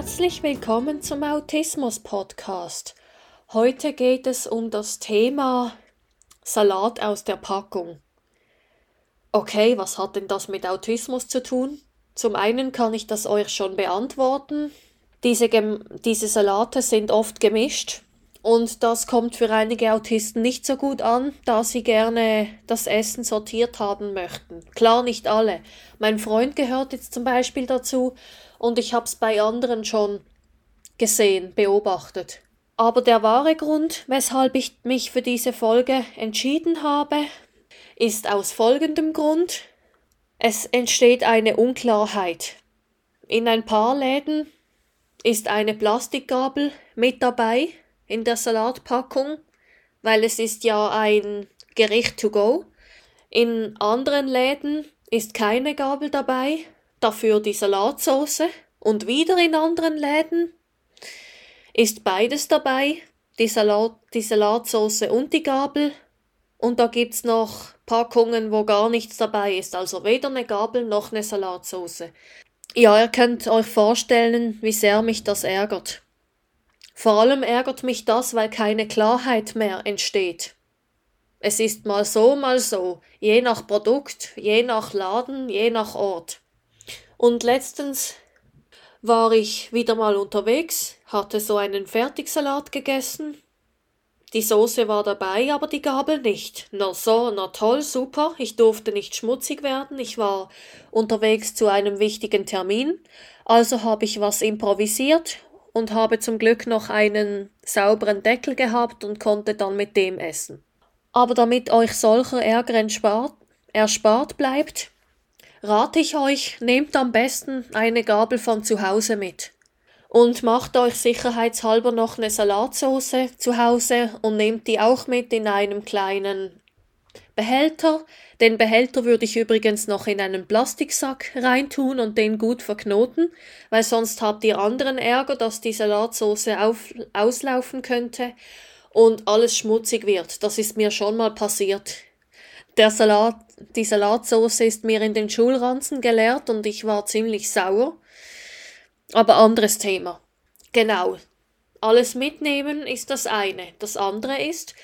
Herzlich willkommen zum Autismus Podcast. Heute geht es um das Thema Salat aus der Packung. Okay, was hat denn das mit Autismus zu tun? Zum einen kann ich das euch schon beantworten. Diese, diese Salate sind oft gemischt und das kommt für einige Autisten nicht so gut an, da sie gerne das Essen sortiert haben möchten. Klar, nicht alle. Mein Freund gehört jetzt zum Beispiel dazu und ich habe es bei anderen schon gesehen, beobachtet. Aber der wahre Grund, weshalb ich mich für diese Folge entschieden habe, ist aus folgendem Grund. Es entsteht eine Unklarheit. In ein paar Läden ist eine Plastikgabel mit dabei in der Salatpackung, weil es ist ja ein Gericht to go. In anderen Läden ist keine Gabel dabei, dafür die Salatsauce und wieder in anderen Läden ist beides dabei, die, Salat, die Salatsauce und die Gabel und da gibt's noch Packungen, wo gar nichts dabei ist, also weder eine Gabel noch eine Salatsauce. Ja, ihr könnt euch vorstellen, wie sehr mich das ärgert. Vor allem ärgert mich das, weil keine Klarheit mehr entsteht. Es ist mal so, mal so, je nach Produkt, je nach Laden, je nach Ort. Und letztens war ich wieder mal unterwegs, hatte so einen Fertigsalat gegessen. Die Soße war dabei, aber die Gabel nicht. Na so, na toll, super. Ich durfte nicht schmutzig werden. Ich war unterwegs zu einem wichtigen Termin. Also habe ich was improvisiert und habe zum Glück noch einen sauberen Deckel gehabt und konnte dann mit dem essen. Aber damit euch solcher Ärger erspart, erspart bleibt, rate ich euch, nehmt am besten eine Gabel von zu Hause mit. Und macht euch sicherheitshalber noch eine Salatsauce zu Hause und nehmt die auch mit in einem kleinen Behälter. Den Behälter würde ich übrigens noch in einen Plastiksack reintun und den gut verknoten, weil sonst habt ihr anderen Ärger, dass die Salatsauce auf, auslaufen könnte und alles schmutzig wird. Das ist mir schon mal passiert der Salat, die Salatsauce ist mir in den Schulranzen geleert und ich war ziemlich sauer. Aber anderes Thema. Genau. Alles mitnehmen ist das eine. Das andere ist,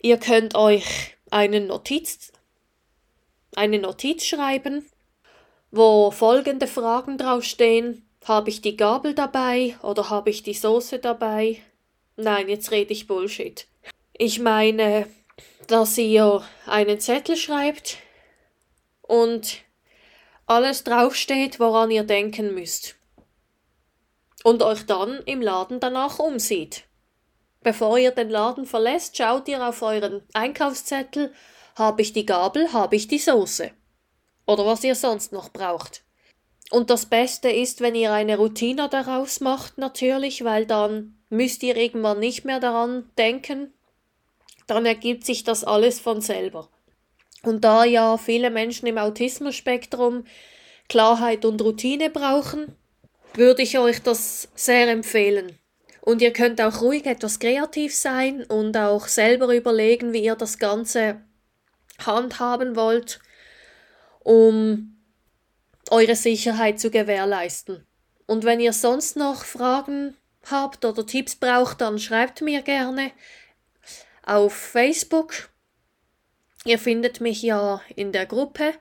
ihr könnt euch eine Notiz, eine Notiz schreiben, wo folgende Fragen draufstehen. Habe ich die Gabel dabei oder habe ich die Soße dabei? Nein, jetzt rede ich Bullshit. Ich meine, dass ihr einen Zettel schreibt und alles draufsteht, woran ihr denken müsst. Und euch dann im Laden danach umsieht. Bevor ihr den Laden verlässt, schaut ihr auf euren Einkaufszettel, habe ich die Gabel, habe ich die Soße. Oder was ihr sonst noch braucht. Und das Beste ist, wenn ihr eine Routine daraus macht, natürlich, weil dann müsst ihr irgendwann nicht mehr daran denken, dann ergibt sich das alles von selber. Und da ja viele Menschen im Autismus-Spektrum Klarheit und Routine brauchen, würde ich euch das sehr empfehlen. Und ihr könnt auch ruhig etwas kreativ sein und auch selber überlegen, wie ihr das Ganze handhaben wollt, um eure Sicherheit zu gewährleisten. Und wenn ihr sonst noch Fragen habt oder Tipps braucht, dann schreibt mir gerne auf Facebook. Ihr findet mich ja in der Gruppe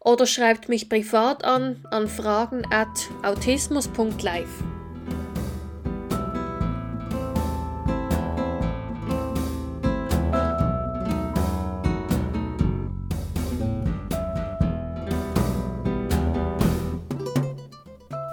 oder schreibt mich privat an an fragen at autismus.live.